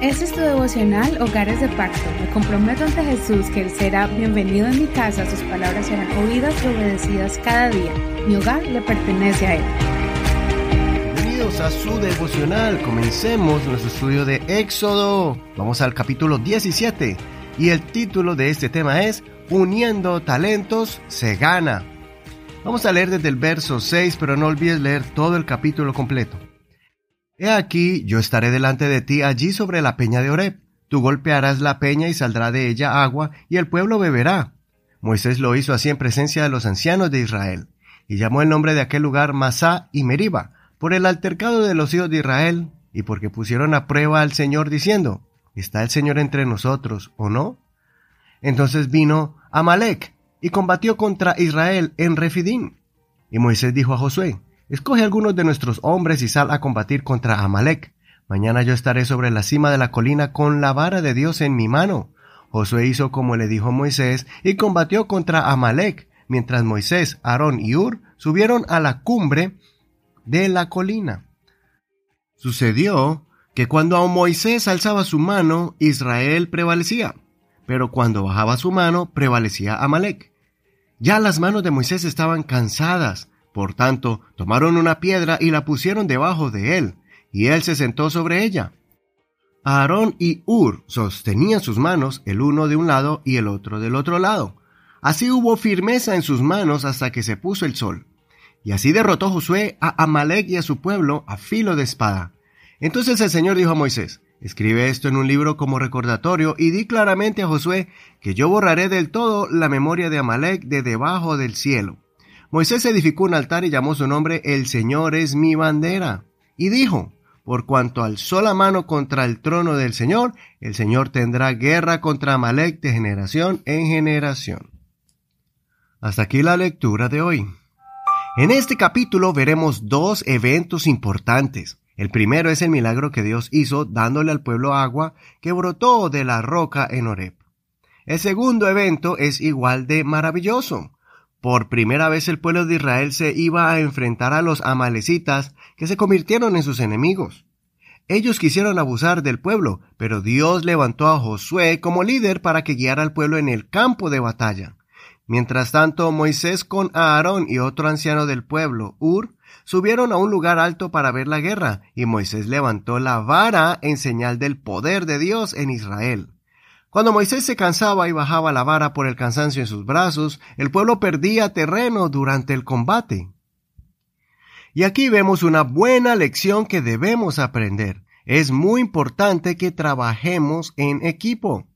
Este es tu devocional Hogares de Pacto. Me comprometo ante Jesús que Él será bienvenido en mi casa, sus palabras serán oídas y obedecidas cada día. Mi hogar le pertenece a Él. Bienvenidos a su devocional. Comencemos nuestro estudio de Éxodo. Vamos al capítulo 17 y el título de este tema es Uniendo talentos se gana. Vamos a leer desde el verso 6, pero no olvides leer todo el capítulo completo. He aquí, yo estaré delante de ti allí sobre la peña de Oreb. Tú golpearás la peña y saldrá de ella agua, y el pueblo beberá. Moisés lo hizo así en presencia de los ancianos de Israel, y llamó el nombre de aquel lugar Masá y Meriba, por el altercado de los hijos de Israel, y porque pusieron a prueba al Señor diciendo, ¿Está el Señor entre nosotros o no? Entonces vino Amalek, y combatió contra Israel en Refidín. Y Moisés dijo a Josué, Escoge algunos de nuestros hombres y sal a combatir contra Amalek. Mañana yo estaré sobre la cima de la colina con la vara de Dios en mi mano. Josué hizo como le dijo Moisés y combatió contra Amalek, mientras Moisés, Aarón y Ur subieron a la cumbre de la colina. Sucedió que cuando Moisés alzaba su mano, Israel prevalecía, pero cuando bajaba su mano, prevalecía Amalek. Ya las manos de Moisés estaban cansadas, por tanto, tomaron una piedra y la pusieron debajo de él, y él se sentó sobre ella. Aarón y Ur sostenían sus manos el uno de un lado y el otro del otro lado. Así hubo firmeza en sus manos hasta que se puso el sol. Y así derrotó Josué a Amalek y a su pueblo a filo de espada. Entonces el Señor dijo a Moisés, Escribe esto en un libro como recordatorio y di claramente a Josué que yo borraré del todo la memoria de Amalek de debajo del cielo. Moisés edificó un altar y llamó su nombre El Señor es mi bandera. Y dijo, por cuanto alzó la mano contra el trono del Señor, el Señor tendrá guerra contra Amalek de generación en generación. Hasta aquí la lectura de hoy. En este capítulo veremos dos eventos importantes. El primero es el milagro que Dios hizo dándole al pueblo agua que brotó de la roca en Horeb. El segundo evento es igual de maravilloso. Por primera vez el pueblo de Israel se iba a enfrentar a los amalecitas que se convirtieron en sus enemigos. Ellos quisieron abusar del pueblo, pero Dios levantó a Josué como líder para que guiara al pueblo en el campo de batalla. Mientras tanto, Moisés con Aarón y otro anciano del pueblo, Ur, subieron a un lugar alto para ver la guerra, y Moisés levantó la vara en señal del poder de Dios en Israel. Cuando Moisés se cansaba y bajaba la vara por el cansancio en sus brazos, el pueblo perdía terreno durante el combate. Y aquí vemos una buena lección que debemos aprender. Es muy importante que trabajemos en equipo.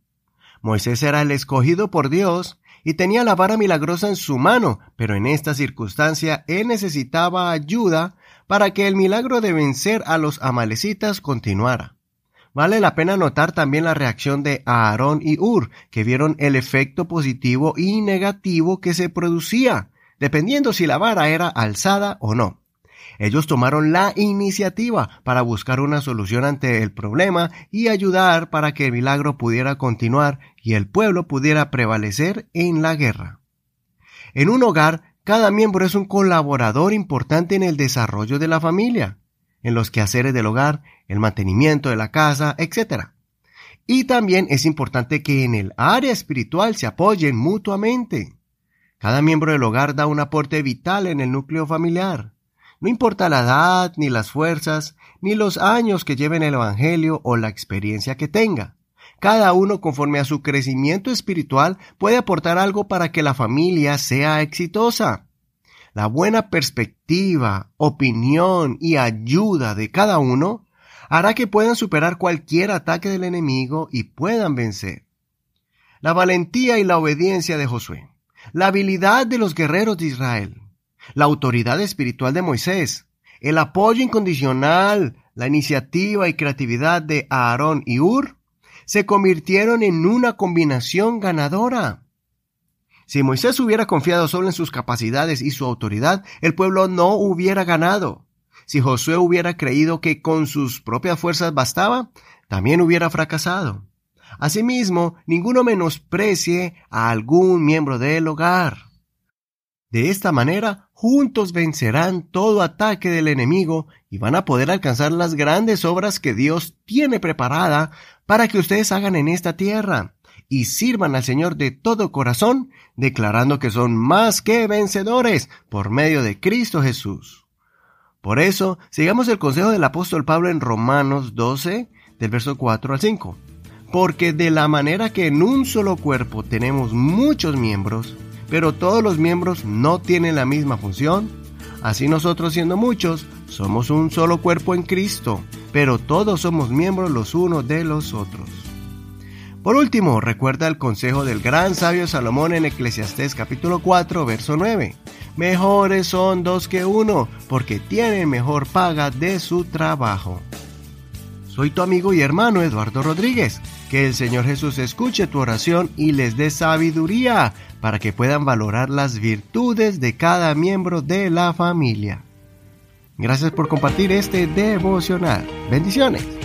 Moisés era el escogido por Dios y tenía la vara milagrosa en su mano, pero en esta circunstancia él necesitaba ayuda para que el milagro de vencer a los amalecitas continuara. Vale la pena notar también la reacción de Aarón y Ur, que vieron el efecto positivo y negativo que se producía, dependiendo si la vara era alzada o no. Ellos tomaron la iniciativa para buscar una solución ante el problema y ayudar para que el milagro pudiera continuar y el pueblo pudiera prevalecer en la guerra. En un hogar, cada miembro es un colaborador importante en el desarrollo de la familia en los quehaceres del hogar, el mantenimiento de la casa, etc. Y también es importante que en el área espiritual se apoyen mutuamente. Cada miembro del hogar da un aporte vital en el núcleo familiar. No importa la edad, ni las fuerzas, ni los años que lleven el Evangelio o la experiencia que tenga. Cada uno conforme a su crecimiento espiritual puede aportar algo para que la familia sea exitosa. La buena perspectiva, opinión y ayuda de cada uno hará que puedan superar cualquier ataque del enemigo y puedan vencer. La valentía y la obediencia de Josué, la habilidad de los guerreros de Israel, la autoridad espiritual de Moisés, el apoyo incondicional, la iniciativa y creatividad de Aarón y Ur, se convirtieron en una combinación ganadora. Si Moisés hubiera confiado solo en sus capacidades y su autoridad, el pueblo no hubiera ganado. Si Josué hubiera creído que con sus propias fuerzas bastaba, también hubiera fracasado. Asimismo, ninguno menosprecie a algún miembro del hogar. De esta manera, juntos vencerán todo ataque del enemigo y van a poder alcanzar las grandes obras que Dios tiene preparada para que ustedes hagan en esta tierra y sirvan al Señor de todo corazón, declarando que son más que vencedores por medio de Cristo Jesús. Por eso, sigamos el consejo del apóstol Pablo en Romanos 12, del verso 4 al 5. Porque de la manera que en un solo cuerpo tenemos muchos miembros, pero todos los miembros no tienen la misma función, así nosotros siendo muchos, somos un solo cuerpo en Cristo, pero todos somos miembros los unos de los otros. Por último, recuerda el consejo del gran sabio Salomón en Eclesiastés capítulo 4, verso 9. Mejores son dos que uno, porque tienen mejor paga de su trabajo. Soy tu amigo y hermano Eduardo Rodríguez. Que el Señor Jesús escuche tu oración y les dé sabiduría para que puedan valorar las virtudes de cada miembro de la familia. Gracias por compartir este devocional. Bendiciones.